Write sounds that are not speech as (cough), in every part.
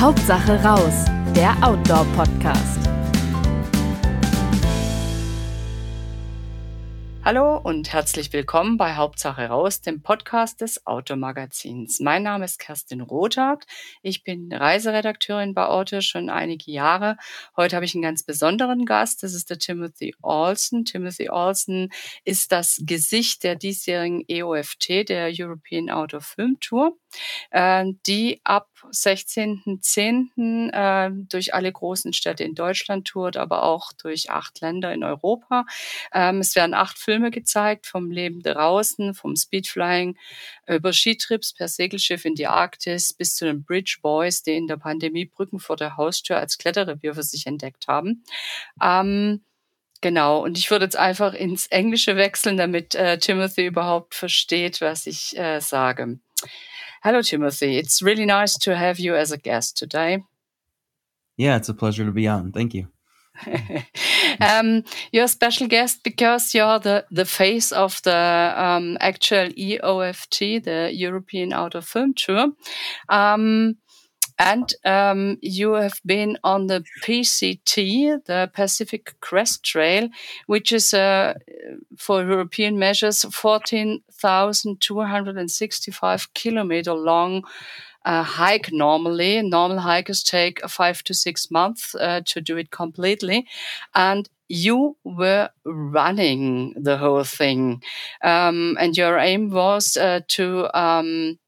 Hauptsache raus, der Outdoor-Podcast. Hallo und herzlich willkommen bei Hauptsache raus, dem Podcast des Automagazins. Mein Name ist Kerstin Rothardt. Ich bin Reiseredakteurin bei Auto schon einige Jahre. Heute habe ich einen ganz besonderen Gast. Das ist der Timothy Olsen. Timothy Olsen ist das Gesicht der diesjährigen EOFT, der European Outdoor Film Tour, äh, die ab 16.10. Äh, durch alle großen Städte in Deutschland tourt, aber auch durch acht Länder in Europa. Ähm, es werden acht Filme gezeigt, vom Leben draußen, vom Speedflying über Skitrips per Segelschiff in die Arktis bis zu den Bridge Boys, die in der Pandemie Brücken vor der Haustür als Kletterrevier für sich entdeckt haben. Ähm, Genau, und ich würde jetzt einfach ins Englische wechseln, damit äh, Timothy überhaupt versteht, was ich äh, sage. Hello, Timothy. It's really nice to have you as a guest today. Yeah, it's a pleasure to be on. Thank you. (laughs) um, you're a special guest because you're the, the face of the um, actual EOFT, the European Outdoor Film Tour. Um, and um, you have been on the PCT, the Pacific Crest Trail, which is uh, for European measures 14,265 kilometer long uh, hike normally. Normal hikers take five to six months uh, to do it completely. And you were running the whole thing. Um, and your aim was uh, to, um,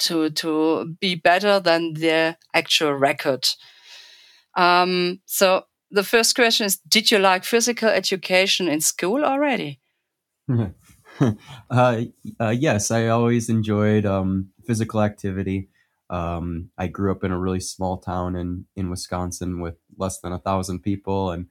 to, to be better than the actual record. Um, so the first question is, did you like physical education in school already? (laughs) uh, uh, yes, I always enjoyed um, physical activity. Um, I grew up in a really small town in in Wisconsin with less than a thousand people, and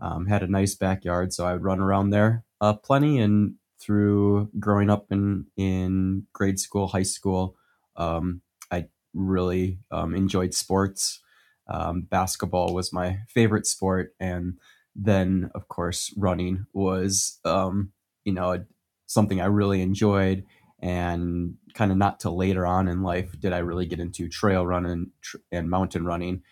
um, had a nice backyard, so I would run around there uh, plenty. And through growing up in in grade school, high school, um, I really um, enjoyed sports. Um, basketball was my favorite sport, and then of course running was um, you know something I really enjoyed. And kind of not till later on in life did I really get into trail running and mountain running.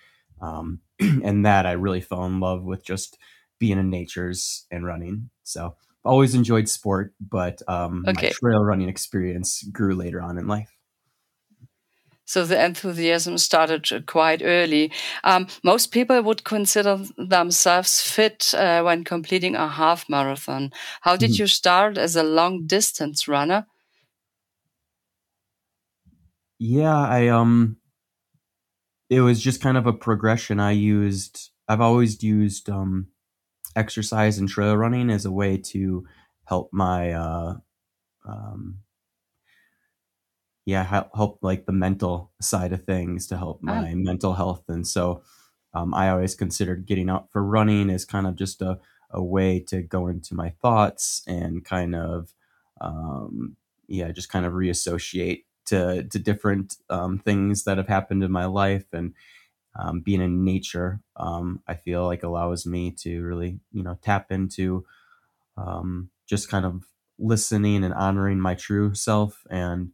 Um, (clears throat) and that I really fell in love with just being in nature's and running. So always enjoyed sport, but um, okay. my trail running experience grew later on in life. So the enthusiasm started quite early. Um, most people would consider themselves fit uh, when completing a half marathon. How did mm you start as a long distance runner? Yeah, I um, it was just kind of a progression. I used, I've always used um, exercise and trail running as a way to help my uh, um, yeah help, help like the mental side of things to help my oh. mental health and so um, i always considered getting out for running as kind of just a, a way to go into my thoughts and kind of um, yeah just kind of reassociate to to different um, things that have happened in my life and um, being in nature um, i feel like allows me to really you know tap into um, just kind of listening and honoring my true self and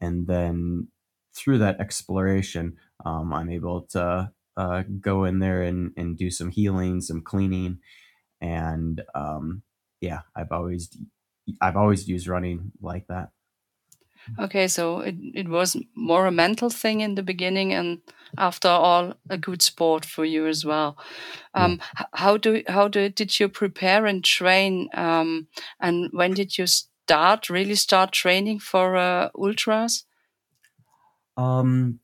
and then through that exploration, um, I'm able to uh, go in there and, and do some healing, some cleaning, and um, yeah, I've always I've always used running like that. Okay, so it, it was more a mental thing in the beginning, and after all, a good sport for you as well. Um, yeah. How do how do did you prepare and train, um, and when did you start really start training for uh, ultras? Um,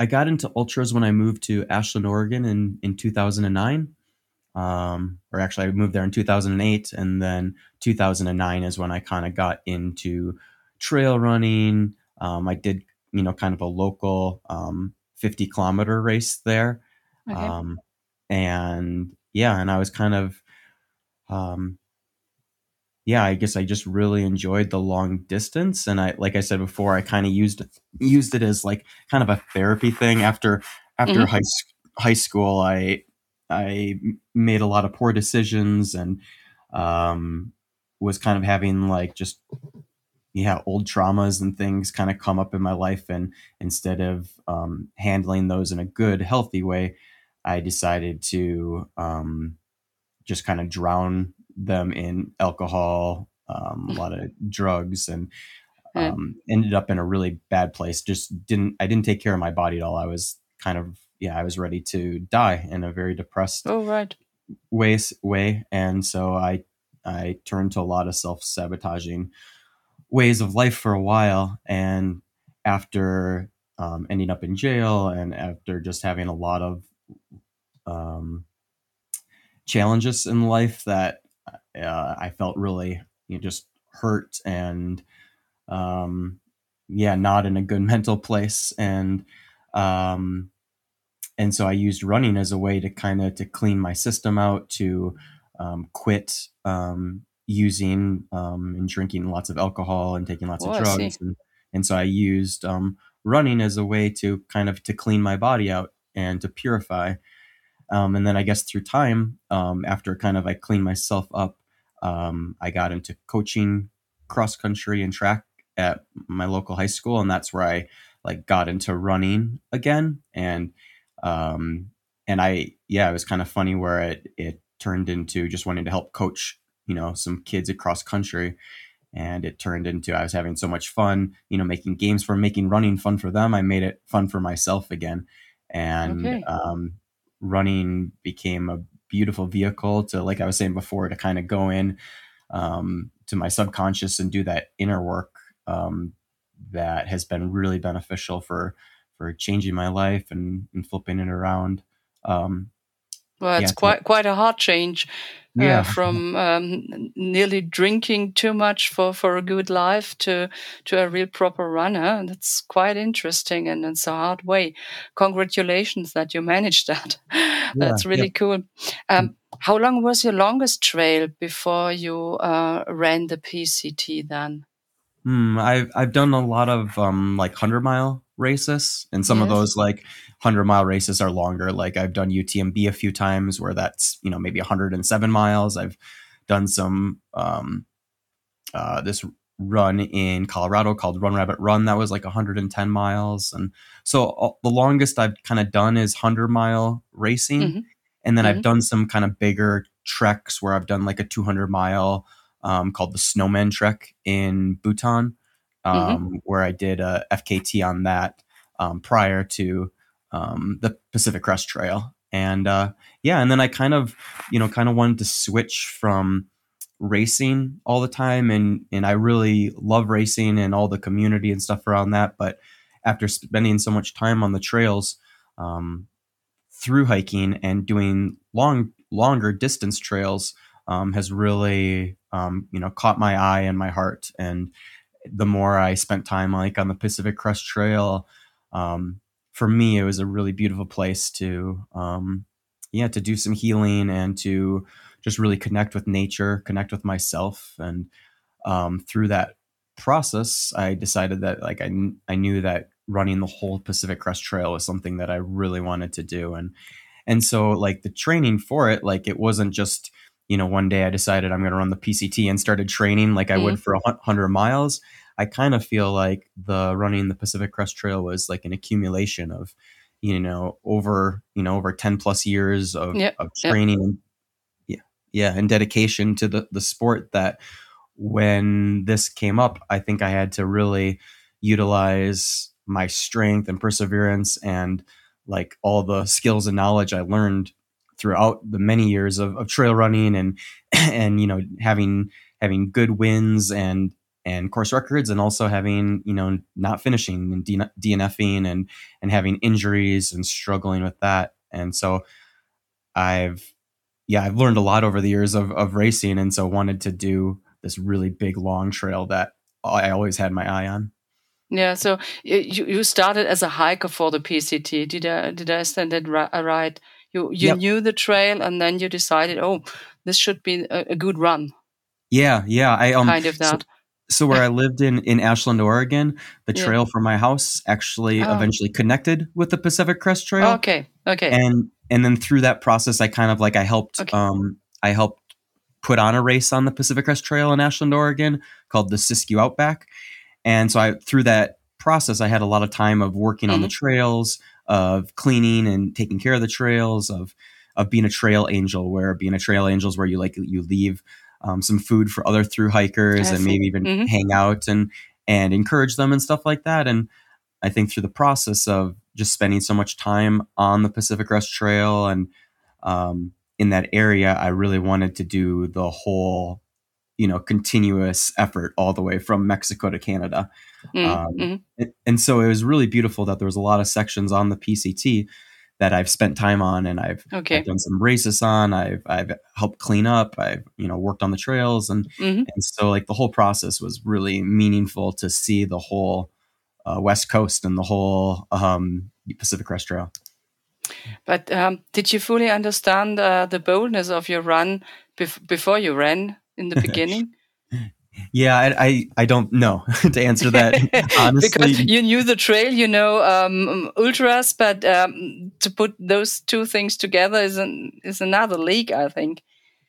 I got into ultras when I moved to Ashland, Oregon in in 2009. Um, or actually, I moved there in 2008, and then 2009 is when I kind of got into trail running. Um, I did, you know, kind of a local um, 50 kilometer race there, okay. um, and yeah, and I was kind of um, yeah, I guess I just really enjoyed the long distance, and I, like I said before, I kind of used used it as like kind of a therapy thing. After after mm-hmm. high high school, I I made a lot of poor decisions and um, was kind of having like just yeah old traumas and things kind of come up in my life and instead of um, handling those in a good healthy way i decided to um, just kind of drown them in alcohol um, a lot of (laughs) drugs and um, ended up in a really bad place. Just didn't i didn't take care of my body at all. I was kind of yeah i was ready to die in a very depressed oh right. way way. And so i i turned to a lot of self-sabotaging ways of life for a while. And after um, ending up in jail and after just having a lot of um, challenges in life that uh, I felt really you know, just hurt and um, yeah, not in a good (laughs) mental place. And um, and so I used running as a way to kind of to clean my system out, to um, quit um, using um, and drinking lots of alcohol and taking lots Oh, of drugs, and and so I used um, running as a way to kind of to clean my body out and to purify. Um, and then I guess through time, um, after kind of I cleaned myself up, um, I got into coaching cross country and track at my local high school, and that's where I like got into running again. And um, and I yeah, it was kind of funny where it it turned into just wanting to help coach you know some kids across country and it turned into i was having so much fun you know making games for making running fun for them i made it fun for myself again and Okay. um, running became a beautiful vehicle to like i was saying before to kind of go in um, to my subconscious and do that inner work um, that has been really beneficial for for changing my life and, and flipping it around. Um, Well, it's Yeah, quite quite a hard change uh, Yeah. from (laughs) um, nearly drinking too much for, for a good life to to a real proper runner. And it's quite interesting, and it's a hard way. Congratulations that you managed (laughs) that. That's really cool. Um, how long was your longest trail before you uh, ran the PCT? Then Hmm, I've I've done a lot of um like hundred mile races, and some of those like hundred mile races are longer. Like I've done UTMB a few times, where that's you know maybe hundred and seven miles. I've done some um uh this run in Colorado called Run Rabbit Run that was like 110 miles, and so uh, the longest I've kind of done is hundred mile racing, Mhm. and then Mhm. I've done some kind of bigger treks where I've done like a 200 mile um, called the Snowman Trek in Bhutan, um, where I did a FKT on that um, prior to um, the Pacific Crest Trail. And uh, yeah, and then I kind of, you know, kind of wanted to switch from racing all the time, and and I really love racing and all the community and stuff around that. But after spending so much time on the trails, um, through hiking and doing long, longer distance trails, um, has really um, you know caught my eye and my heart. And the more i spent time like on the pacific crest trail um, for me it was a really beautiful place to um, yeah to do some healing and to just really connect with nature connect with myself. And um, through that process i decided that like I, I knew that running the whole pacific crest trail was something that i really wanted to do. And and so like the training for it like it wasn't just you know one day i decided i'm going to run the pct and started training like i would mm. for 100 miles i kind of feel like the running the pacific crest trail was like an accumulation of you know over you know over 10 plus years of, Yep, of training and yeah yeah and dedication to the the sport that when this came up i think i had to really utilize my strength and perseverance and like all the skills and knowledge i learned throughout the many years of, of trail running and (clears throat) and you know having having good wins and and course records and also having you know not finishing and DNFing and and having injuries and struggling with that and so I've yeah I've learned a lot over the years of of racing and so wanted to do this really big long trail that I always had my eye on Yeah, so you you started as a hiker for the PCT. Did I did I understand that right? You you Yep. knew the trail, and then you decided, oh, this should be a, a good run, yeah yeah I um kind of that. so where I (laughs) lived in in Ashland, Oregon, the Yeah. trail from my house actually Oh. eventually connected with the Pacific Crest Trail. okay, okay, and and then through that process i kind of like i helped Okay. um i helped put on a race on the Pacific Crest Trail in Ashland, Oregon, called the Siskiyou Outback. And so I through that process, I had a lot of time of working mm-hmm. on the mm-hmm. trails, of cleaning and taking care of the trails, of of being a trail angel. Where being a trail angel is where you like you leave um, some food for other through hikers and maybe even mm-hmm. hang out and and encourage them and stuff like that. And I think through the process of just spending so much time on the Pacific Crest Trail and um, in that area, I really wanted to do the whole, you know, continuous effort all the way from Mexico to Canada. Mm, um, mm-hmm. and, so it was really beautiful that there was a lot of sections on the PCT that I've spent time on and I've, okay. I've, done some races on. I've I've helped clean up. I've you know worked on the trails and mm-hmm. and so like the whole process was really meaningful to see the whole uh, West Coast and the whole um, Pacific Crest Trail. But um, did you fully understand uh, the boldness of your run bef- before you ran in the (laughs) beginning? Yeah, I, I, I don't know (laughs) to answer that (laughs) honestly. because you knew the trail, you know um, ultras, but um, to put those two things together is an, is another league, I think.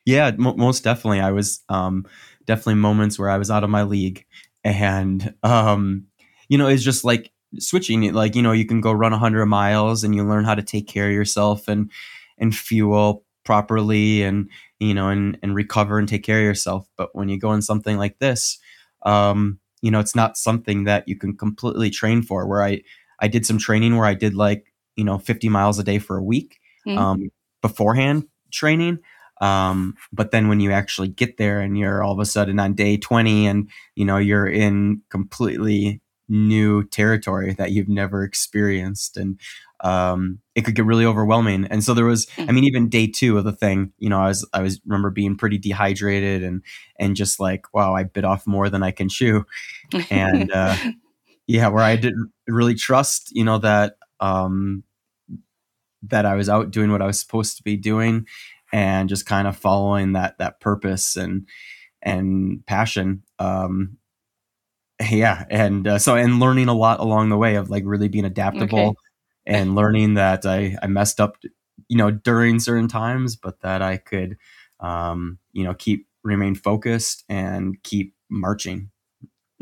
Yeah, most definitely. I was um, definitely moments where I was out of my league, and um, you know, it's just like switching. it. Like you know, you can go run hundred miles, and you learn how to take care of yourself and and fuel properly, and you know, and, and recover and take care of yourself. But when you go in something like this, um, you know, it's not something that you can completely train for. Where I, I did some training where I did like, you know, 50 miles a day for a week mm-hmm. um, beforehand training. Um, but then when you actually get there and you're all of a sudden on day 20 and, you know, you're in completely new territory that you've never experienced. And um, it could get really overwhelming. And so there was, I mm. mean, even day two of the thing, you know, I was, I was remember being pretty dehydrated and, and just like, wow, I bit off more than I can chew. And, uh, (laughs) yeah, where I didn't really trust, you know, that, um, that I was out doing what I was supposed to be doing and just kind of following that, that purpose and, and passion. Um, yeah. And, uh, so, and learning a lot along the way of like really being adaptable. Okay and learning that I, I messed up, you know, during certain times, but that I could, um, you know, keep remain focused and keep marching.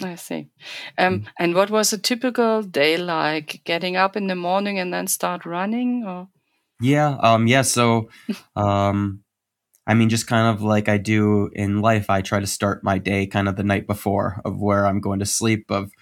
I see. Um, mm-hmm. And what was a typical day like? Getting up in the morning and then start running, or? Yeah, um, yeah. So, (laughs) um, I mean, just kind of like I do in life, I try to start my day kind of the night before of where I'm going to sleep. Of,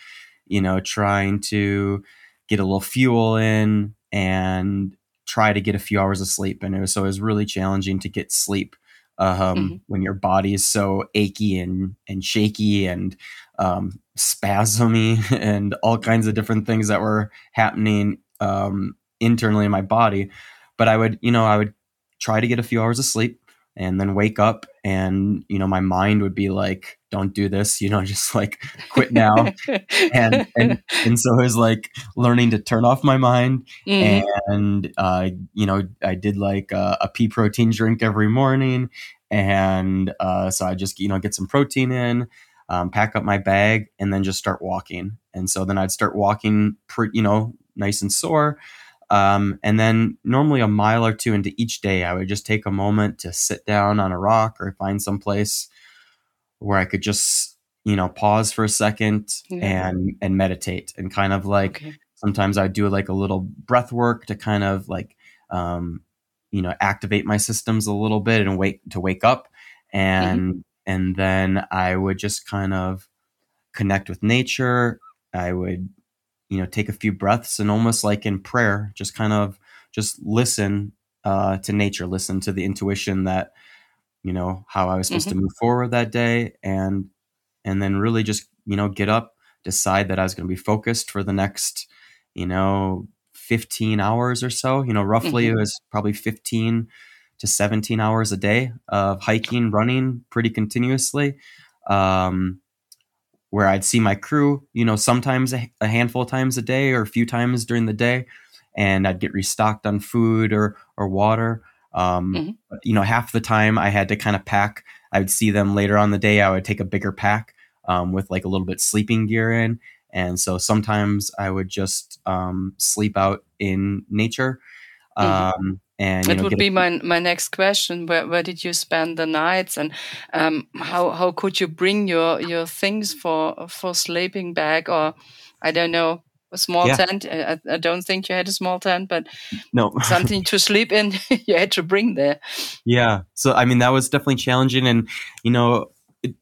you know, trying to get a little fuel in and try to get a few hours of sleep. And it was, so it was really challenging to get sleep um, mm-hmm. when your body is so achy and, and shaky and um, spasmy (laughs) and all kinds of different things that were happening um, internally in my body. But I would, you know, I would try to get a few hours of sleep and then wake up and you know my mind would be like don't do this you know (laughs) just like quit now (laughs) and and and so it was like learning to turn off my mind mm. and uh you know i did like a, a pea protein drink every morning and uh so i just you know get some protein in um, pack up my bag and then just start walking and so then i'd start walking pre- you know nice and sore um, and then normally a mile or two into each day, I would just take a moment to sit down on a rock or find some place where I could just, you know, pause for a second yeah. and and meditate and kind of like okay. sometimes I do like a little breath work to kind of like um, you know activate my systems a little bit and wait to wake up and mm-hmm. and then I would just kind of connect with nature. I would you know take a few breaths and almost like in prayer just kind of just listen uh, to nature listen to the intuition that you know how i was supposed mm-hmm. to move forward that day and and then really just you know get up decide that i was going to be focused for the next you know 15 hours or so you know roughly mm-hmm. it was probably 15 to 17 hours a day of hiking running pretty continuously um, where I'd see my crew, you know, sometimes a, a, handful of times a day or a few times during the day, and I'd get restocked on food or or water. Um, mm-hmm. you know, half the time I had to kind of pack. I would see them later on the day. I would take a bigger pack um, with like a little bit sleeping gear in, and so sometimes I would just um, sleep out in nature. Mm-hmm. And know, would be a, my my next question. Where where did you spend the nights, and um, how how could you bring your your things for for sleeping bag? Or I don't know a small yeah. tent? I, I I don't think you had a small tent, but no. (laughs) something to sleep in (laughs) you had to bring there. yeah. So i mean that was definitely challenging. And you know it,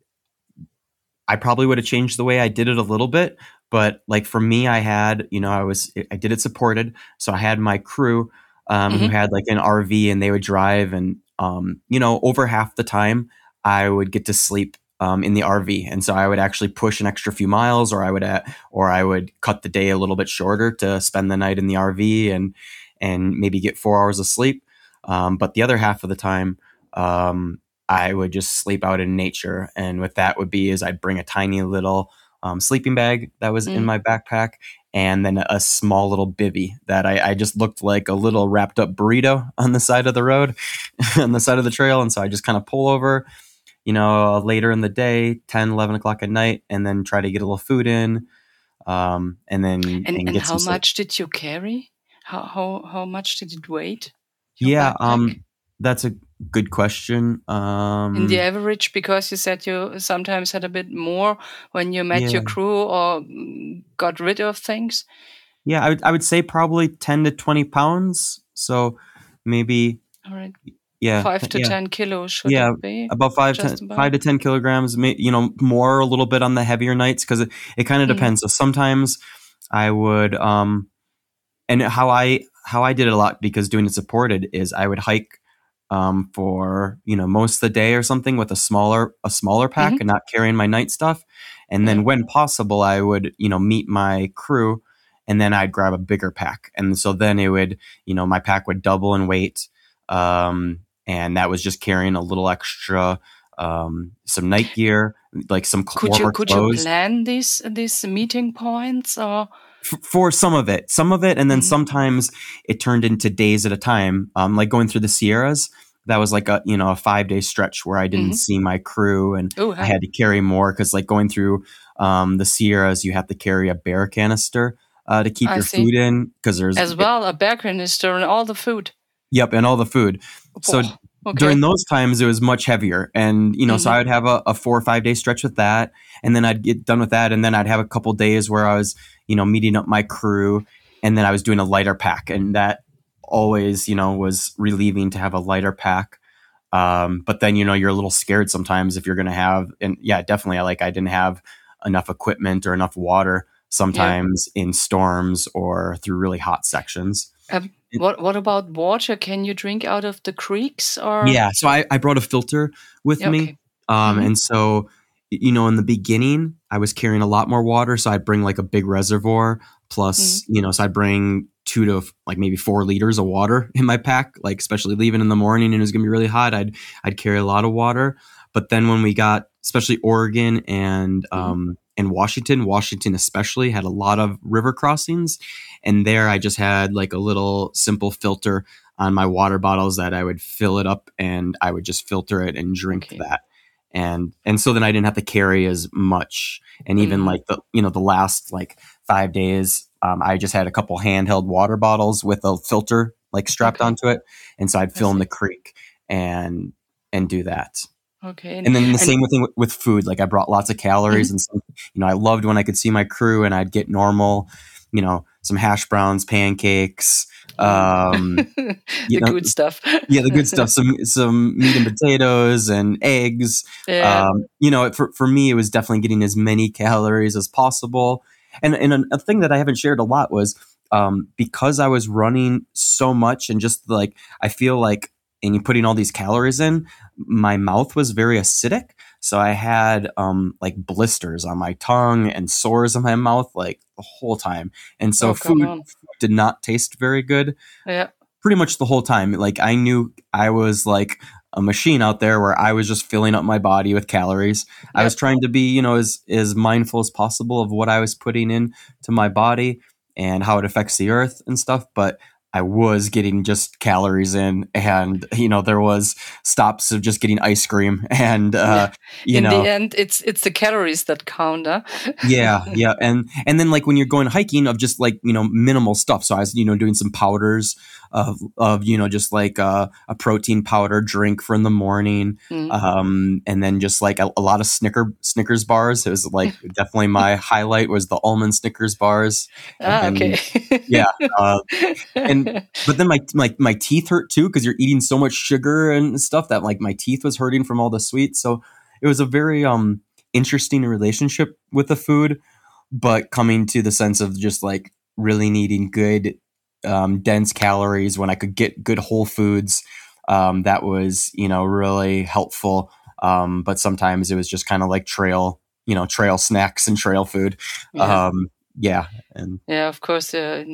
i probably would have changed the way i did it a little bit. But like for me i had you know i was i did it supported. So i had my crew um, who hmm had like an rv and they would drive and um, you know over half the time i would get to sleep um, in the rv and so i would actually push an extra few miles or i would uh, or i would cut the day a little bit shorter to spend the night in the rv and and maybe get four hours of sleep um, but the other half of the time um, I would just sleep out in nature. And what that would be is I'd bring a tiny little um, sleeping bag that was in Mm. my backpack and then a small little bivy that I, I just looked like a little wrapped up burrito on the side of the road, (laughs) on the side of the trail. And so I just kind of pull over, you know, later in the day, 10, 11 o'clock at night, and then try to get a little food in um, and then And and and how some sleep. much did you carry? How how how much did it weigh? Yeah, backpack um, that's a good question. Um, in the average, because you said you sometimes had a bit more when you met your crew or got rid of things. Yeah, I would I would say probably ten to twenty pounds. So maybe All right, yeah, five to yeah, ten kilos should yeah, be? about five to about. five to ten kilograms. You know, more a little bit on the heavier nights because it, it kind of Mm. depends. So sometimes I would um, and how I how I did it a lot because doing it supported is I would hike um for you know most of the day or something with a smaller a smaller pack hmm and not carrying my night stuff. And then when possible I would you know meet my crew and then I'd grab a bigger pack. And so then it would you know my pack would double in weight um and that was just carrying a little extra um some night gear like some Could you could you plan these these meeting points or? F- for some of it, some of it, and then Mhm. sometimes it turned into days at a time. Um, like going through the Sierras, that was like a you know a five day stretch where I didn't hmm see my crew, and Oh, I had to carry more because like going through um, the Sierras, you have to carry a bear canister uh, to keep I your see. food in because there's As well, a bear canister and all the food. yep, and all the food. So Oh, okay. during those times it was much heavier and you know so hmm i would have a, a four or five day stretch with that and then i'd get done with that and then i'd have a couple days where i was you know meeting up my crew and then i was doing a lighter pack and that always you know was relieving to have a lighter pack um, but then you know you're a little scared sometimes if you're going to have and yeah definitely I like i didn't have enough equipment or enough water Yeah. sometimes in storms or through really hot sections Um, what what about water? Can you drink out of the creeks or? yeah so i, I brought a filter with Yeah, me. Um, hmm and so, you know, in the beginning, I was carrying a lot more water. So I'd bring like a big reservoir plus, you know, so I'd bring two to like maybe four liters of water (laughs) in my pack, like especially leaving in the morning and it was going to be really hot. I'd, I'd carry a lot of water. But then when we got, especially Oregon and, hmm um, and Washington, Washington especially had a lot of river crossings. And there I just had like a little simple filter on my water bottles that I would fill it up and I would just filter it and drink Okay. that and and so then I didn't have to carry as much. And even hmm like the you know the last like five days, um, I just had a couple handheld water bottles with a filter like strapped Okay. onto it, and so I'd fill in the creek and and do that. Okay. And And then the and same thing with, with food. Like I brought lots of calories mhm. and some, you know I loved when I could see my crew and I'd get normal, you know, some hash browns, pancakes, Um, (laughs) you the know, good stuff. yeah, the good stuff. Some some meat and potatoes and eggs. yeah. Um, you know, for for me, it was definitely getting as many calories as possible. And and a, a thing that I haven't shared a lot was um, because I was running so much and just like I feel like and you putting all these calories in, my mouth was very acidic. So I had um, like blisters on my tongue and sores on my mouth like the whole time. And so Oh, food did not taste very good Yeah. pretty much the whole time. Like I knew I was like a machine out there where I was just filling up my body with calories. I was trying to be, you know, as as mindful as possible of what I was putting in to my body and how it affects the earth and stuff. But I was getting just calories in, and you know there was stops of just getting ice cream, (laughs) and uh, you in know, the end, it's it's the calories that count. Huh? yeah, (laughs) yeah, and and then like when you're going hiking, of just like you know minimal stuff. So I was you know doing some powders of of you know just like uh, a protein powder drink for in the morning, Mm. um, and then just like a, a lot of Snicker Snickers bars. It was like (laughs) definitely my highlight was the almond Snickers bars. ah, and- okay. Yeah, uh, and (laughs) but then my my my teeth hurt too because you're eating so much sugar and stuff that like my teeth was hurting from all the sweets. So it was a very um interesting relationship with the food, but coming to the sense of just like really needing good um, dense calories when I could get good whole foods. Um, that was you know really helpful. Um, but sometimes it was just kind of like trail you know trail snacks and trail food. yeah. Um, yeah, and Yeah, of course, uh,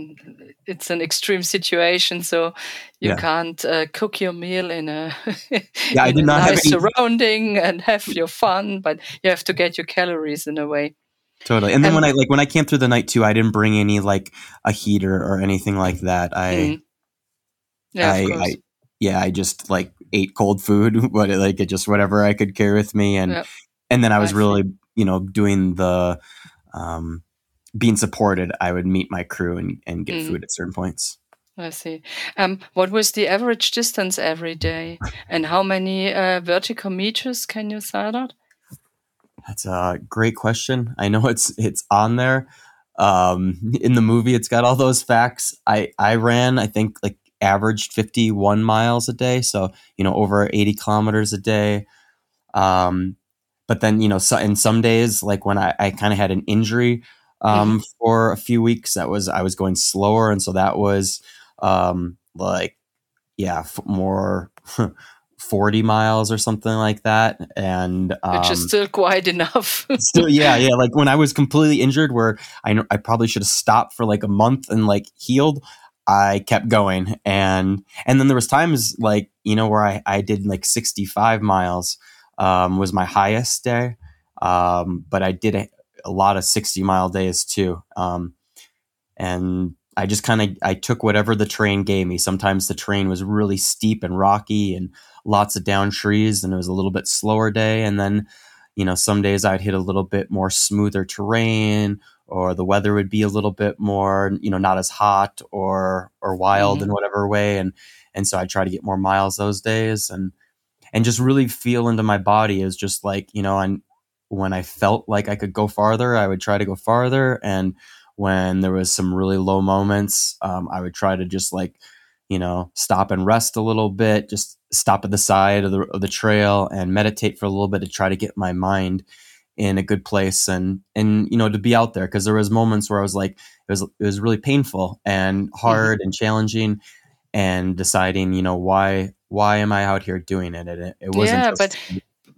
it's an extreme situation, so you Yeah. can't uh, cook your meal in a, Yeah, I (laughs) in did a not have nice surrounding and have your fun, but you have to get your calories in a way. Totally. And then And- when I like when I came through the night too, I didn't bring any like a heater or anything like that. I Mm. Yeah, I, of course. I yeah, I just like ate cold food, (laughs) but it, like it just whatever I could carry with me and Yep. and then I I was see. really, you know, doing the um being supported. I would meet my crew and, and get Mm. food at certain points. I see. Um, what was the average distance every day, and how many uh, vertical meters can you say that? That's a great question. I know it's it's on there. Um, in the movie, it's got all those facts. I I ran, I think, like averaged fifty one miles a day, so you know over eighty kilometers a day. Um, but then you know, so in some days, like when I, I kind of had an injury um, for a few weeks, that was I was going slower, and so that was um, like yeah, f- more. (laughs) 40 miles or something like that and um, Which is still quite enough. (laughs) still yeah yeah like when i was completely injured where i know i probably should have stopped for like a month and like healed i kept going and and then there was times like you know where i i did like 65 miles um was my highest day um but i did a, lot of 60 mile days too. Um and i just kind of i took whatever the terrain gave me. Sometimes the terrain was really steep and rocky and lots of down trees and it was a little bit slower day. And then you know some days i'd hit a little bit more smoother terrain or the weather would be a little bit more you know not as hot or or wild Mhm. in whatever way. And and so i'd try to get more miles those days. And and just really feel into my body is just like you know and when i felt like i could go farther i would try to go farther and when there was some really low moments um, i would try to just like you know stop and rest a little bit just stop at the side of the, of the trail and meditate for a little bit to try to get my mind in a good place and and you know to be out there because there was moments where I was like it was it was really painful and hard and challenging and deciding you know why why am I out here doing it? And it, it wasn't Yeah, just,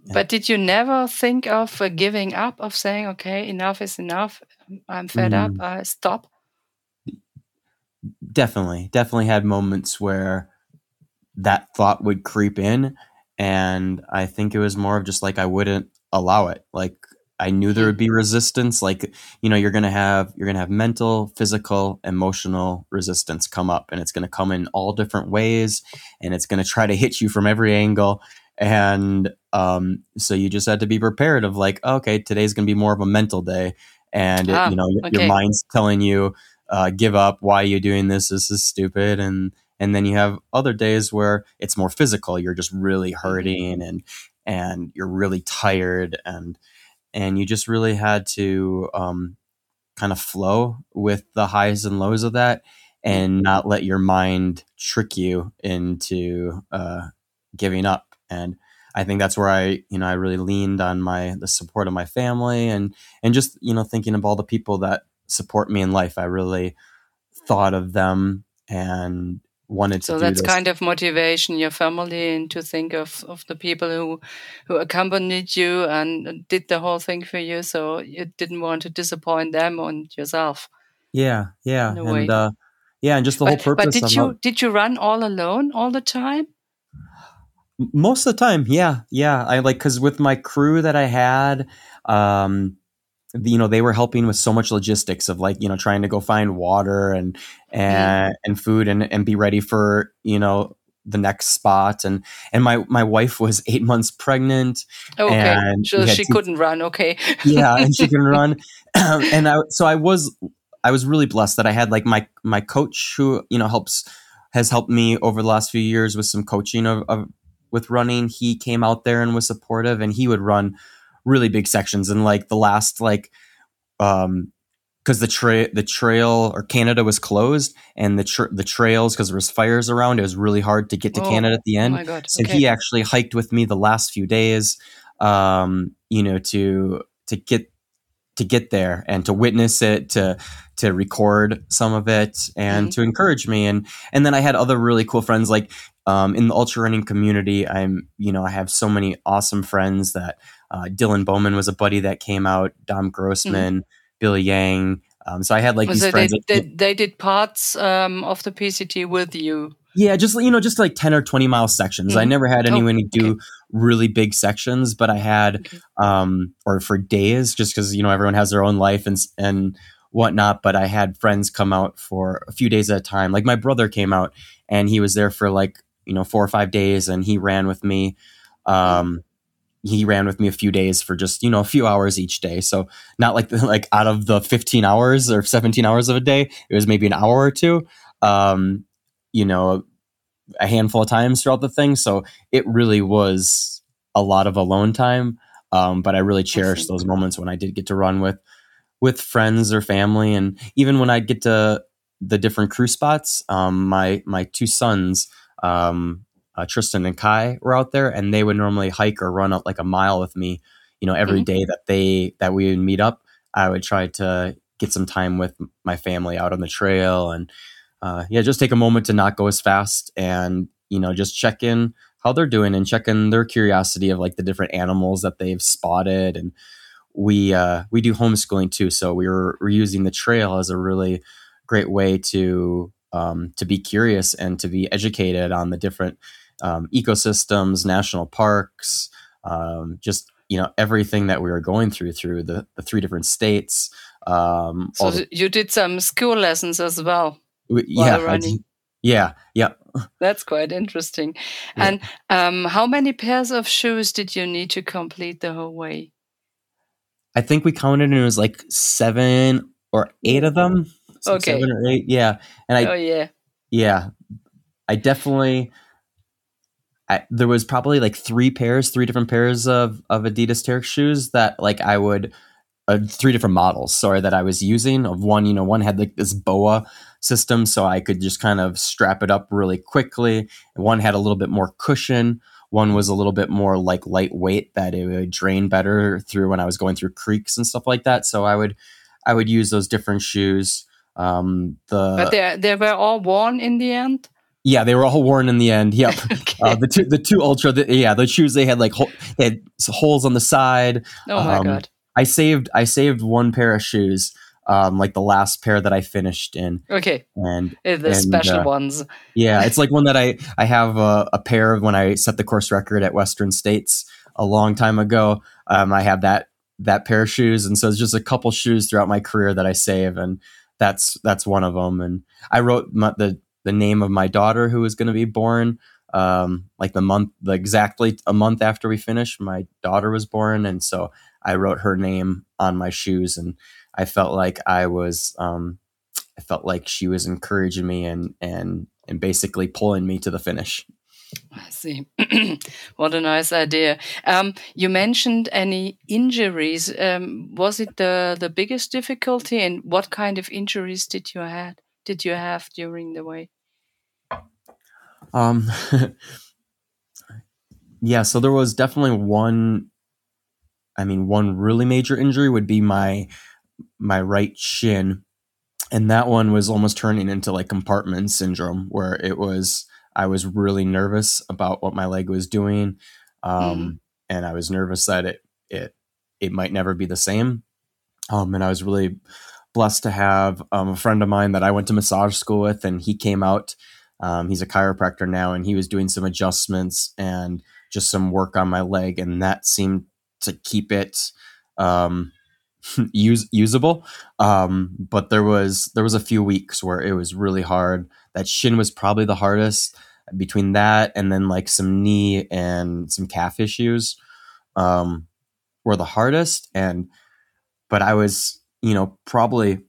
but- But did you never think of uh, giving up, of saying, okay, enough is enough, I'm fed up, Mm. I stop? definitely. Definitely had moments where that thought would creep in and i think it was more of just like i wouldn't allow it. Like i knew there would be resistance. Like you know you're gonna have you're gonna have mental physical emotional resistance come up and it's gonna come in all different ways and it's gonna try to hit you from every angle and um, so you just had to be prepared of like okay today's gonna be more of a mental day. And it, Ah, you know your- okay. your mind's telling you uh, give up why are you doing this? This is stupid. And and then you have other days where it's more physical. You're just really hurting and and you're really tired. And and you just really had to um, kind of flow with the highs and lows of that and not let your mind trick you into uh, giving up and i think that's where i you know i really leaned on my the support of my family and and just you know thinking of all the people that support me in life i really thought of them and wanted So to do that's this. kind of motivation, your family, and to think of, of the people who who accompanied you and did the whole thing for you. So you didn't want to disappoint them and yourself. yeah yeah in a way. and uh yeah and just the whole But, purpose but did of you did you run all alone all the time? Most of the time yeah yeah i like because with my crew that i had um you know they were helping with so much logistics of like you know trying to go find water and and mm. and food and and be ready for you know the next spot. And and my my wife was eight months pregnant oh, okay and so she two, couldn't run okay. Yeah and she couldn't run. (laughs) (clears throat) And i so i was i was really blessed that i had like my my coach who you know helps has helped me over the last few years with some coaching of, of with running he came out there and was supportive and he would run really big sections and like the last like um because the trail the trail or Canada was closed and the tra- the trails because there was fires around it was really hard to get to oh, Canada at the end. Oh my God. So okay. he actually hiked with me the last few days, um, you know, to to get to get there and to witness it, to to record some of it, and mm-hmm. to encourage me. And and then I had other really cool friends like um, in the ultra running community. I'm you know I have so many awesome friends that uh, Dylan Bowman was a buddy that came out, Dom Grossman. Mm-hmm Billy Yang. Um, so I had like these so friends. They, they, they, did parts um, of the PCT with you. Yeah, just you know, just like ten or twenty mile sections. Mm. I never had anyone oh, do okay. really big sections, but I had, okay. um, or for days, just because you know everyone has their own life and and whatnot. But I had friends come out for a few days at a time. Like my brother came out and he was there for like you know four or five days, and he ran with me. Um, he ran with me a few days for just you know a few hours each day. So not like (laughs) like out of the 15 hours or 17 hours of a day it was maybe an hour or two um you know a handful of times throughout the thing. So it really was a lot of alone time um but i really cherished those moments when i did get to run with with friends or family. And even when i'd get to the different crew spots um my my two sons um uh, Tristan and Kai were out there, and they would normally hike or run up like a mile with me. You know, every mm-hmm. day that they that we would meet up, I would try to get some time with my family out on the trail, and uh, yeah, just take a moment to not go as fast, and you know, just check in how they're doing and check in their curiosity of like the different animals that they've spotted, and we uh, we do homeschooling too, so we were, we're using the trail as a really great way to um, to be curious and to be educated on the different um, ecosystems, national parks, um, just you know everything that we were going through through the, the three different states. Um, so the, you did some school lessons as well. yeah, yeah, yeah. (laughs) That's quite interesting. Yeah. And um, how many pairs of shoes did you need to complete the whole way? I think we counted and it was like seven or eight of them. Okay. Seven or eight, yeah. And I, oh yeah, yeah. I definitely I, there was probably like three pairs, three different pairs of of Adidas Terrex shoes that like I would uh, three different models, sorry, that I was using. Of one, you know, one had like this boa system, so I could just kind of strap it up really quickly. One had a little bit more cushion. One was a little bit more like lightweight that it would drain better through when I was going through creeks and stuff like that. So I would I would use those different shoes. Um, the but they they were all worn in the end. Yeah, they were all worn in the end. Yep. (laughs) okay. uh, the two, the two ultra, the, yeah, the shoes they had like they had holes on the side. Oh my um, god! I saved I saved one pair of shoes, um, like the last pair that I finished in. Okay. And the and, special uh, ones. Yeah, it's like one that I (laughs) I have a, a, pair of when I set the course record at Western States a long time ago. Um, I have that that pair of shoes, and so it's just a couple shoes throughout my career that I save, and that's that's one of them. And I wrote my, the the name of my daughter who was going to be born. Um, like the month, the exactly a month after we finished, my daughter was born, and so I wrote her name on my shoes, and I felt like I was, um, I felt like she was encouraging me and and and basically pulling me to the finish. I see. (clears throat) what a nice idea. Um, you mentioned any injuries. Um, was it the the biggest difficulty, and what kind of injuries did you had did you have during the way? Um, (laughs) yeah, so there was definitely one. I mean, one really major injury would be my my right shin, and that one was almost turning into like compartment syndrome, where it was I was really nervous about what my leg was doing, um, mm. and I was nervous that it it it might never be the same. Um, and I was really blessed to have um, a friend of mine that I went to massage school with, and he came out um, he's a chiropractor now, and he was doing some adjustments and just some work on my leg, and that seemed to keep it um, (laughs) use usable. Um, but there was there was a few weeks where it was really hard. That shin was probably the hardest. Between that and then like some knee and some calf issues, um, were the hardest. And but I was you know probably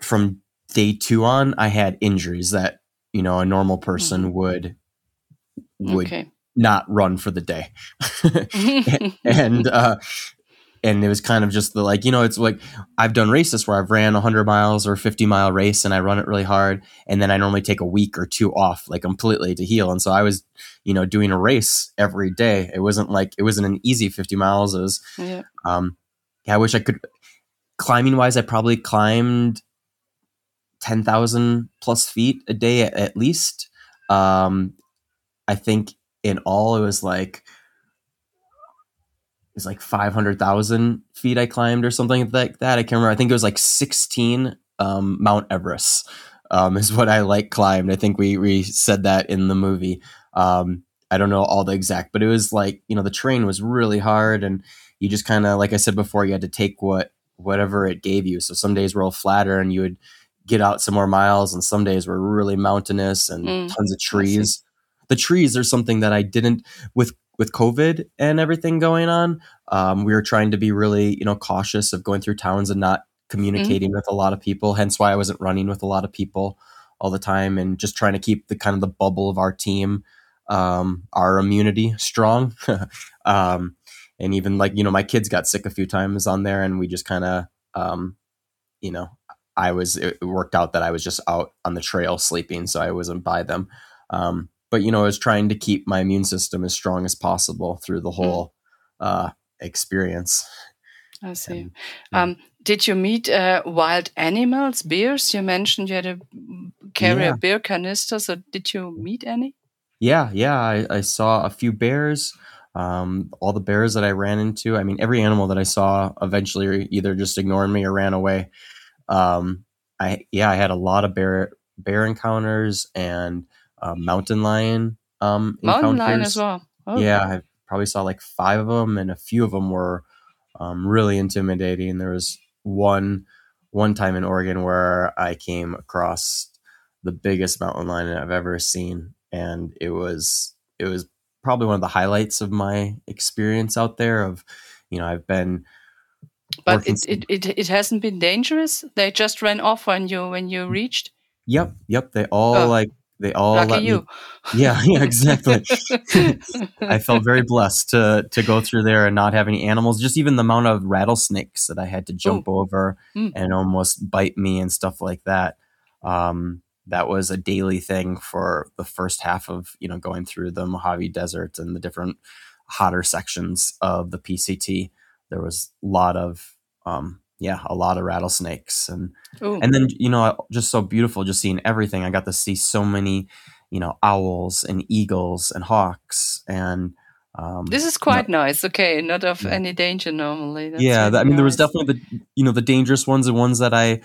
from day two on, I had injuries that you know a normal person mm-hmm. would would okay. not run for the day, (laughs) (laughs) and uh, and it was kind of just the like you know it's like i've done races where i've ran 100 miles or 50 mile race and i run it really hard and then i normally take a week or two off like completely to heal and so i was you know doing a race every day it wasn't like it wasn't an easy 50 miles it was yeah. um yeah i wish i could climbing wise i probably climbed 10,000 plus feet a day at, at least um i think in all it was like is like 500,000 feet I climbed or something like that. I can't remember. I think it was like 16 um, Mount Everest um, is what I like climbed. I think we, we said that in the movie. Um, I don't know all the exact, but it was like, you know, the terrain was really hard and you just kind of, like I said before, you had to take what, whatever it gave you. So some days were all flatter and you would get out some more miles and some days were really mountainous and mm, tons of trees. The trees are something that I didn't with with COVID and everything going on, um, we were trying to be really, you know, cautious of going through towns and not communicating mm-hmm. with a lot of people. Hence why I wasn't running with a lot of people all the time and just trying to keep the kind of the bubble of our team, um, our immunity strong. (laughs) um, and even like, you know, my kids got sick a few times on there and we just kind of, um, you know, I was, it worked out that I was just out on the trail sleeping. So I wasn't by them. Um, but you know, I was trying to keep my immune system as strong as possible through the hmm. whole uh, experience. I see. And, yeah. um, did you meet uh, wild animals, bears? You mentioned you had to carry yeah. a bear canister. So did you meet any? Yeah, yeah. I, I saw a few bears. Um, all the bears that I ran into. I mean, every animal that I saw eventually either just ignored me or ran away. Um, I yeah, I had a lot of bear bear encounters and uh, mountain lion um, mountain lion as well. Oh. Yeah, I probably saw like five of them, and a few of them were um, really intimidating. There was one one time in Oregon where I came across the biggest mountain lion I've ever seen, and it was it was probably one of the highlights of my experience out there. Of you know, I've been. But it, it, it, it hasn't been dangerous. They just ran off when you when you reached. Yep, yep. They all oh. like they all Lucky let you. Me, (laughs) yeah, yeah, exactly. I felt very (laughs) blessed to to go through there and not have any animals. Just even the amount of rattlesnakes that I had to jump Ooh. over mm. and almost bite me and stuff like that. Um, that was a daily thing for the first half of you know going through the Mojave Desert and the different hotter sections of the PCT. There was a lot of um, yeah, a lot of rattlesnakes and Ooh. and then you know just so beautiful just seeing everything. I got to see so many, you know, owls and eagles and hawks and um, this is quite nice. Okay, not of yeah. any danger normally. That's yeah, really I mean nice. there was definitely the you know the dangerous ones and ones that I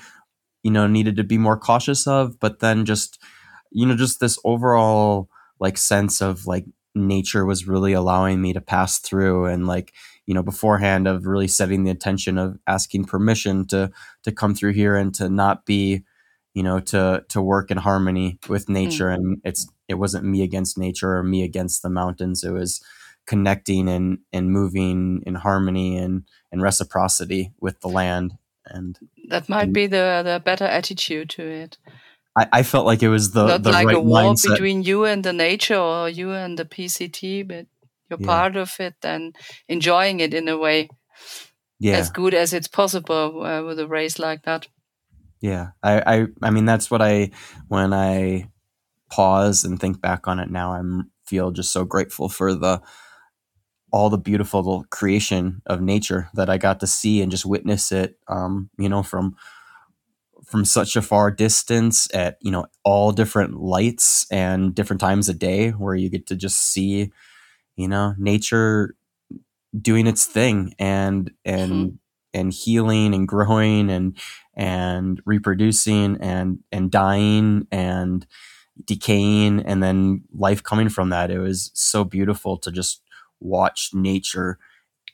you know needed to be more cautious of, but then just you know just this overall like sense of like nature was really allowing me to pass through and like you know beforehand of really setting the intention of asking permission to to come through here and to not be you know to to work in harmony with nature mm. and it's it wasn't me against nature or me against the mountains it was connecting and and moving in harmony and and reciprocity with the land and that might and, be the the better attitude to it I, I felt like it was the not the like right a war mindset. between you and the nature or you and the PCT, but you're yeah. part of it and enjoying it in a way yeah. as good as it's possible uh, with a race like that. Yeah, I, I, I mean, that's what I when I pause and think back on it now, I feel just so grateful for the all the beautiful creation of nature that I got to see and just witness it. Um, you know, from from such a far distance at you know all different lights and different times of day, where you get to just see you know nature doing its thing and and mm-hmm. and healing and growing and and reproducing and and dying and decaying and then life coming from that it was so beautiful to just watch nature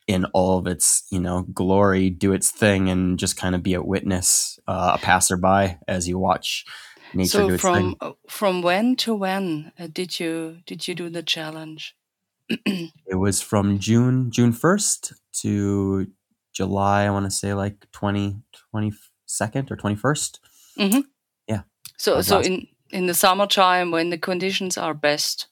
in all of its you know glory do its thing and just kind of be a witness uh, a passerby as you watch nature so do its from thing uh, from when to when uh, did you did you do the challenge? (clears throat) it was from june june 1st to july i want to say like 20 22nd or 21st hmm Yeah, So so last- in in the summertime when the conditions are best.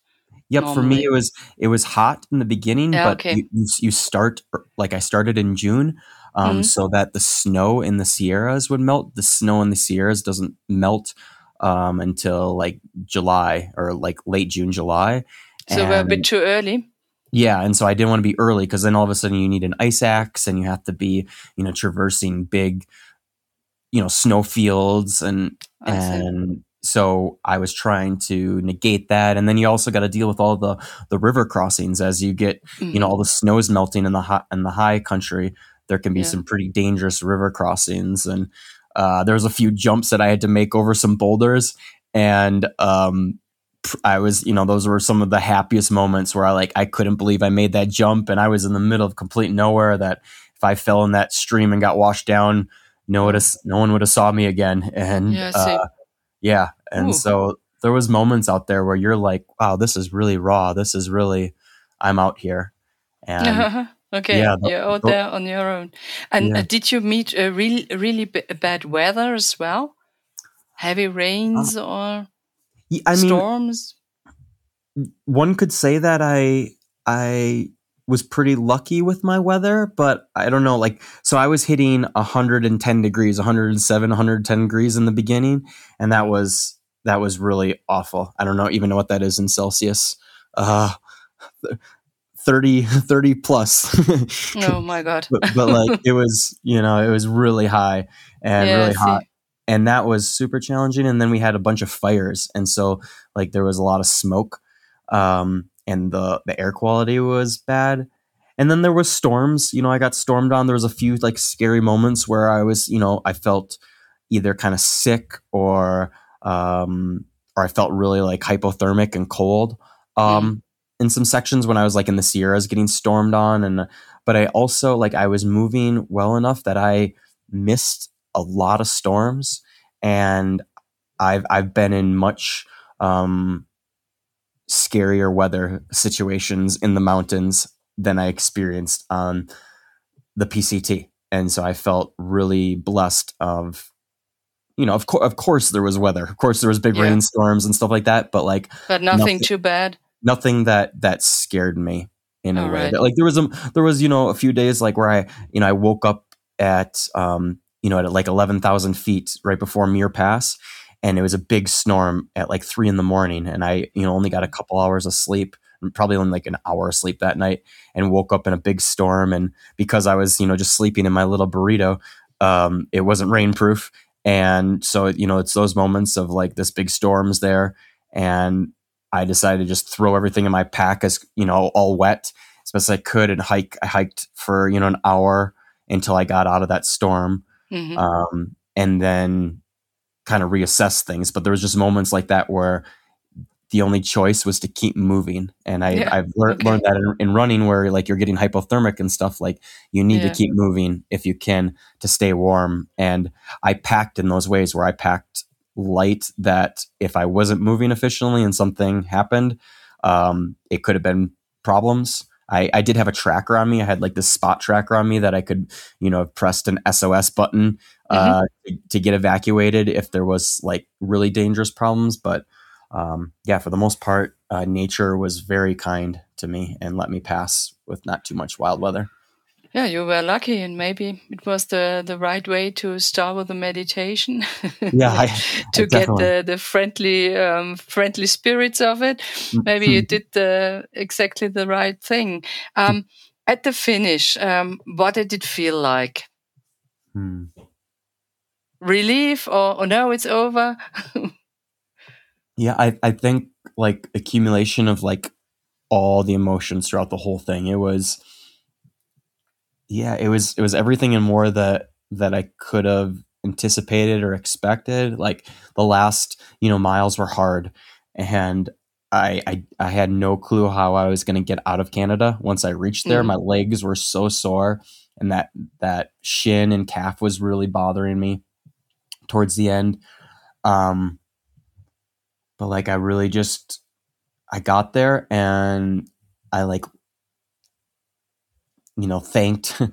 Yep, for me it was it was hot in the beginning, Yeah, but okay. you, you start like I started in June, um, Mhm. so that the snow in the Sierras would melt. The snow in the Sierras doesn't melt um, until like July or like late June, July. So we're a bit too early. yeah, and so I didn't want to be early because then all of a sudden you need an ice axe and you have to be you know traversing big, you know, snow fields and I see. and so I was trying to negate that, and then you also got to deal with all the the river crossings as you get you know Mhm. all the snow is melting in the high in the high country. There can be Yeah. some pretty dangerous river crossings, and uh, there was a few jumps that I had to make over some boulders, and um, I was you know those were some of the happiest moments where I like I couldn't believe I made that jump, and I was in the middle of complete nowhere. That if I fell in that stream and got washed down, no one would have no one would have saw me again, (laughs) and Yeah, uh, yeah, and Ooh. so there was moments out there where you're like, wow, this is really raw. This is really I'm out here, and (laughs) okay, yeah, the- you're out the- there on your own. And Yeah. uh, did you meet a really really b- bad weather as well? Heavy rains or y- I mean, storms? one could say that I I was pretty lucky with my weather, but I don't know. Like, so I was hitting 110 degrees, 107, 110 degrees in the beginning, and that was that was really awful. I don't know even know what that is in Celsius. Uh, 30, 30 plus. Oh my god! (laughs) but, but like (laughs) it was, you know, it was really high and Yeah, really hot. And that was super challenging. And then we had a bunch of fires. And so like there was a lot of smoke. Um, and the, the air quality was bad. And then there was storms. You know, I got stormed on. There was a few like scary moments where I was, you know, I felt either kind of sick or um or I felt really like hypothermic and cold. Um in some sections when I was like in the Sierras getting stormed on and but I also like I was moving well enough that I missed a lot of storms and I've I've been in much um scarier weather situations in the mountains than I experienced on the PCT. And so I felt really blessed of you know, of course of course there was weather. Of course there was big Yeah. rainstorms and stuff like that, but like But nothing nothing- too bad. nothing that that scared me in a All way right. that like there was a there was you know a few days like where i you know i woke up at um you know at like 11,000 feet right before Muir Pass and it was a big storm at like three in the morning and i you know only got a couple hours of sleep probably only like an hour of sleep that night and woke up in a big storm and because i was you know just sleeping in my little burrito um it wasn't rainproof and so you know it's those moments of like this big storms there and I decided to just throw everything in my pack as you know all wet as best as I could and hike. I hiked for you know an hour until I got out of that storm, Mhm. um, and then kind of reassess things. But there was just moments like that where the only choice was to keep moving, and I, Yeah, I've lear- okay. learned that in, in running, where like you're getting hypothermic and stuff. Like you need Yeah. to keep moving if you can to stay warm. And I packed in those ways where I packed light that if I wasn't moving efficiently and something happened, um, it could have been problems. I, I did have a tracker on me. I had like this spot tracker on me that I could, you know, have pressed an SOS button uh, to, to get evacuated if there was like really dangerous problems. But um, yeah, for the most part, uh, nature was very kind to me and let me pass with not too much wild weather. Yeah, you were lucky, and maybe it was the the right way to start with the meditation. (laughs) Yeah, I, (laughs) to get the the friendly um, friendly spirits of it. Maybe you did the exactly the right thing. Um, at the finish, um, what did it feel like? Hmm. Relief or, or no, it's over? (laughs) Yeah, I, I think like accumulation of like all the emotions throughout the whole thing. It was yeah, it was it was everything and more that that I could have anticipated or expected. Like the last, you know, miles were hard and I, I I had no clue how I was going to get out of Canada once I reached there. Mhm. My legs were so sore, and that that shin and calf was really bothering me towards the end. Um, but like I really just I got there and I like you know thanked (laughs)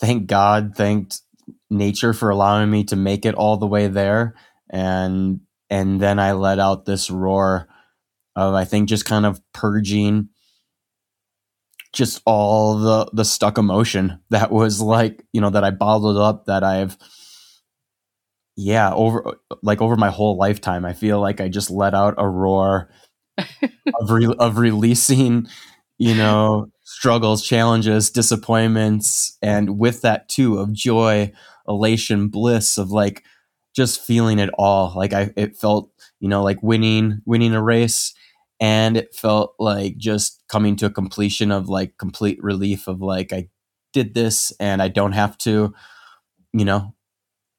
thank God, thanked nature for allowing me to make it all the way there, and and then I let out this roar of I think just kind of purging just all the the stuck emotion (laughs) that was like you know that I bottled up that I've yeah over like over my whole lifetime. I feel like I just let out a roar (laughs) of re- of releasing you know struggles challenges disappointments and with that too of joy elation bliss of like just feeling it all like I it felt you know like winning winning a race and it felt like just coming to a completion of like complete relief of like I did this and I don't have to you know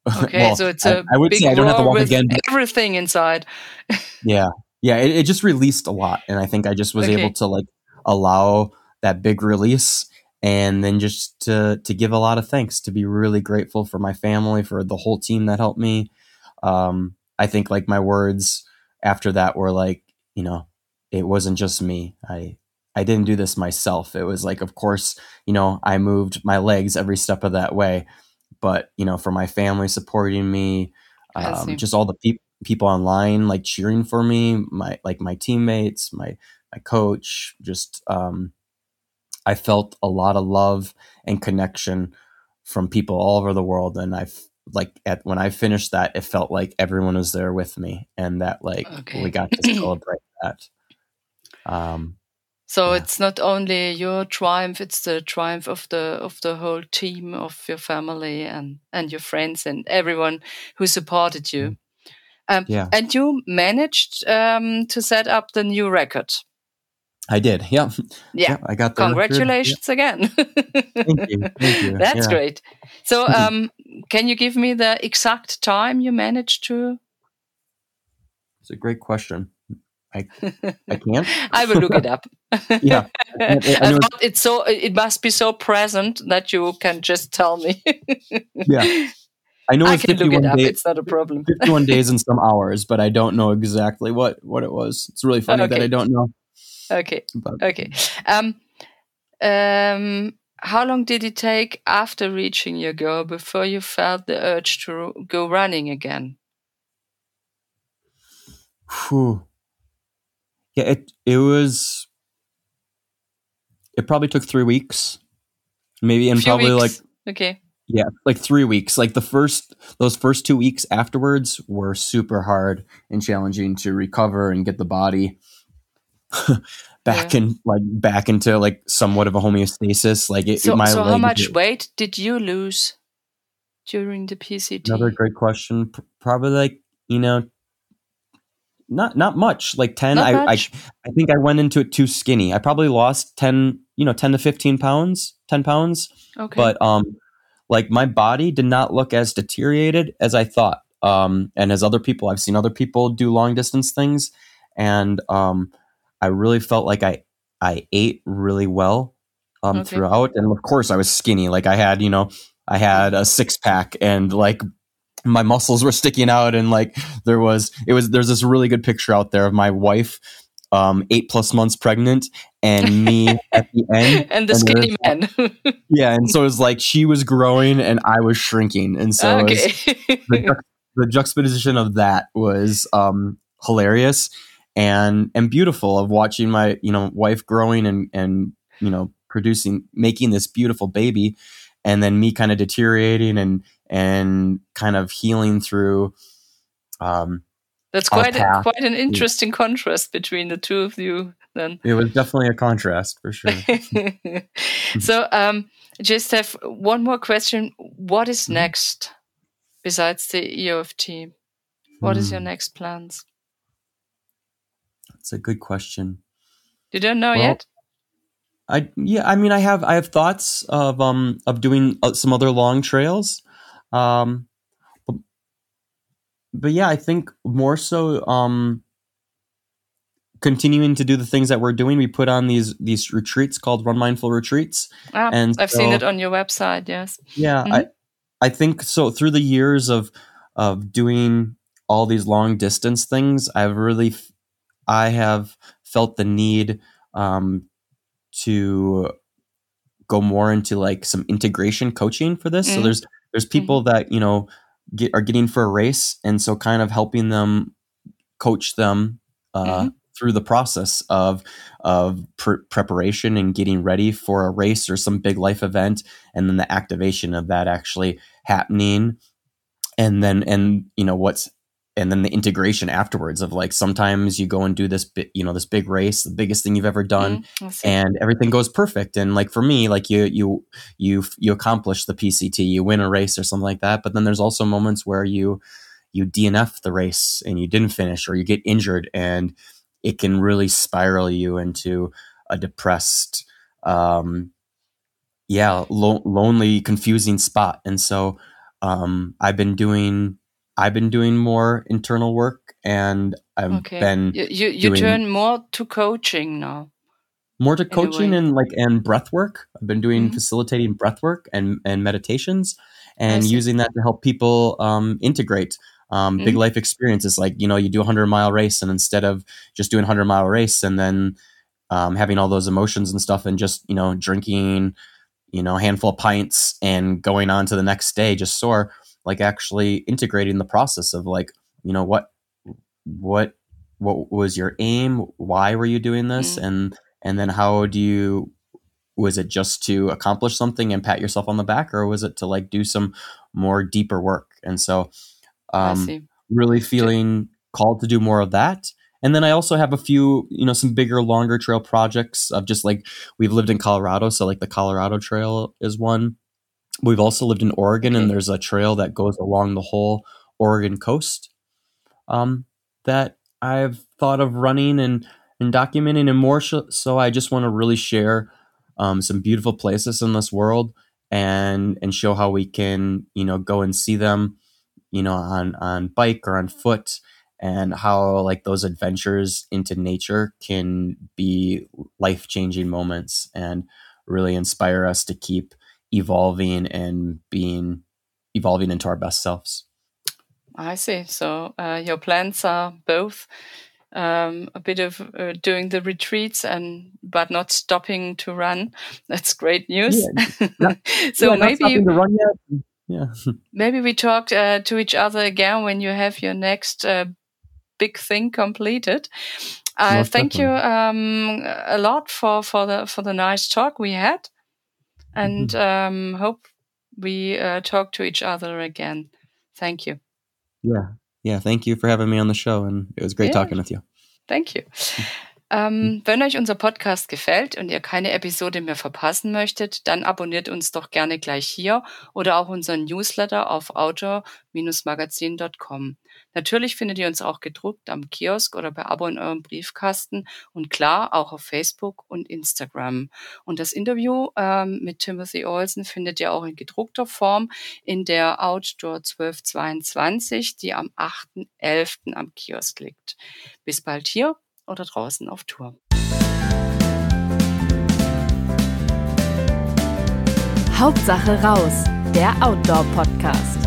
(laughs) Okay, well, so it's I- a I would say I don't have to walk again, everything inside. (laughs) yeah yeah it, it just released a lot and i think i just was Okay. able to like allow that big release and then just to to give a lot of thanks to be really grateful for my family for the whole team that helped me. Um i think like my words after that were like you know it wasn't just me. I i didn't do this myself. It was like of course you know i moved my legs every step of that way but you know for my family supporting me um, just all the peop people online like cheering for me my like my teammates my my coach just um i felt a lot of love and connection from people all over the world and i've like at when i finished that it felt like everyone was there with me and that like Okay. we got to (clears throat) celebrate that um So Yeah. it's not only your triumph; it's the triumph of the of the whole team, of your family, and and your friends, and everyone who supported you. Um, yeah And you managed um, to set up the new record. I did yeah Yeah, i got the congratulations again. Thank you thank (laughs) you That's yeah. great. So, um, can you give me the exact time you managed to? it's a great question i i (laughs) can't I will look it up. (laughs) yeah I, I it's so. It must be so present that you can just tell me. Yeah. I know I it's can look it up. days. It's not a problem. 51 days and some hours, but I don't know exactly what what it was. It's really funny that Okay. I don't know. Okay. But Okay. Um, um, how long did it take after reaching your goal before you felt the urge to go running again? Whew. Yeah, it it was. It probably took three weeks, maybe, and probably like okay. yeah, like three weeks. Like the first those first two weeks afterwards were super hard and challenging to recover and get the body (laughs) back in like back into like somewhat of a homeostasis. Like it, So, so how much were- weight did you lose during the PCT? Another great question. P- Probably like you know, not not much. Like ten. Not I, I? I think I went into it too skinny. I probably lost ten. You know, ten to fifteen pounds. Ten pounds. okay. But um, like my body did not look as deteriorated as I thought. Um, and as other people, I've seen other people do long distance things, and um, I really felt like I I ate really well um Okay. throughout, and of course I was skinny. Like I had, you know, I had a six pack, and like my muscles were sticking out, and like there was it was there's this really good picture out there of my wife. Um, eight plus months pregnant, and me (laughs) at the end, and the and skinny man. (laughs) yeah, and so it was like she was growing and I was shrinking, and so it was- the, the juxtaposition of that was um, hilarious and and beautiful of watching my you know wife growing and and you know producing making this beautiful baby, and then me kind of deteriorating and and kind of healing through. Um, That's quite a, quite an interesting contrast between the two of you. Then. it was definitely a contrast for sure. (laughs) so um just have one more question what is Mhm. next besides the EoF eoft What is your Hmm, next plans It's a good question. you don't know Well, yet I yeah, I mean, I have I have thoughts of um of doing uh, some other long trails, um, but, but yeah, I think more so um continuing to do the things that we're doing. We put on these these retreats called Run Mindful Retreats. Ah, and I've so, seen it on your website. Yes. Yeah, mm-hmm. I I think so. Through the years of of doing all these long distance things, I've really I have felt the need um, to go more into like some integration coaching for this. Mm-hmm. So there's there's people mm-hmm. that you know get, are getting for a race, and so kind of helping them coach them uh, mm-hmm. through the process of of pr- preparation and getting ready for a race or some big life event, and then the activation of that actually happening, and then and you know what's and then the integration afterwards of like sometimes you go and do this bit you know this big race the biggest thing you've ever done mm, and everything goes perfect and like for me like you you you you accomplish the pct you win a race or something like that but then there's also moments where you you dnf the race and you didn't finish or you get injured and it can really spiral you into a depressed um yeah lo- lonely confusing spot and so um i've been doing I've been doing more internal work and I've okay. been you you, you turn more to coaching now. More to coaching and like and breath work. I've been doing mm-hmm. facilitating breath work and and meditations and using that to help people um, integrate um, mm-hmm. big life experiences. Like you know, you do a hundred mile race and instead of just doing a hundred mile race and then um, having all those emotions and stuff and just you know drinking you know a handful of pints and going on to the next day just sore like actually integrating the process of like you know what what what was your aim? Why were you doing this? Mm-hmm. and and then how do you was it just to accomplish something and pat yourself on the back or was it to like do some more deeper work? And so um really feeling called to do more of that. And then i also have a few you know some bigger longer trail projects of just like we've lived in colorado so like the colorado trail is one We've also lived in Oregon, and there's a trail that goes along the whole Oregon coast um, that I've thought of running and, and documenting, and more so, I just want to really share um, some beautiful places in this world and and show how we can you know go and see them you know on on bike or on foot and how like those adventures into nature can be life changing moments and really inspire us to keep evolving and being evolving into our best selves. I see. So uh, your plans are both um, a bit of uh, doing the retreats and but not stopping to run. (laughs) That's great news. Yeah, (laughs) not, so yeah, maybe yeah. (laughs) maybe we talk uh, to each other again when you have your next uh, big thing completed. Uh, thank definitely. you um, a lot for for the for the nice talk we had and mm-hmm. um, hope we uh, talk to each other again. Thank you. Yeah. Yeah. Thank you for having me on the show. And it was great yeah. talking with you. Thank you. Ähm, wenn euch unser Podcast gefällt und ihr keine Episode mehr verpassen möchtet, dann abonniert uns doch gerne gleich hier oder auch unseren Newsletter auf outdoor-magazin.com. Natürlich findet ihr uns auch gedruckt am Kiosk oder bei Abo in eurem Briefkasten und klar auch auf Facebook und Instagram. Und das Interview ähm, mit Timothy Olsen findet ihr auch in gedruckter Form in der Outdoor 1222, die am 8.11. am Kiosk liegt. Bis bald hier oder draußen auf Tour. Hauptsache raus, der Outdoor-Podcast.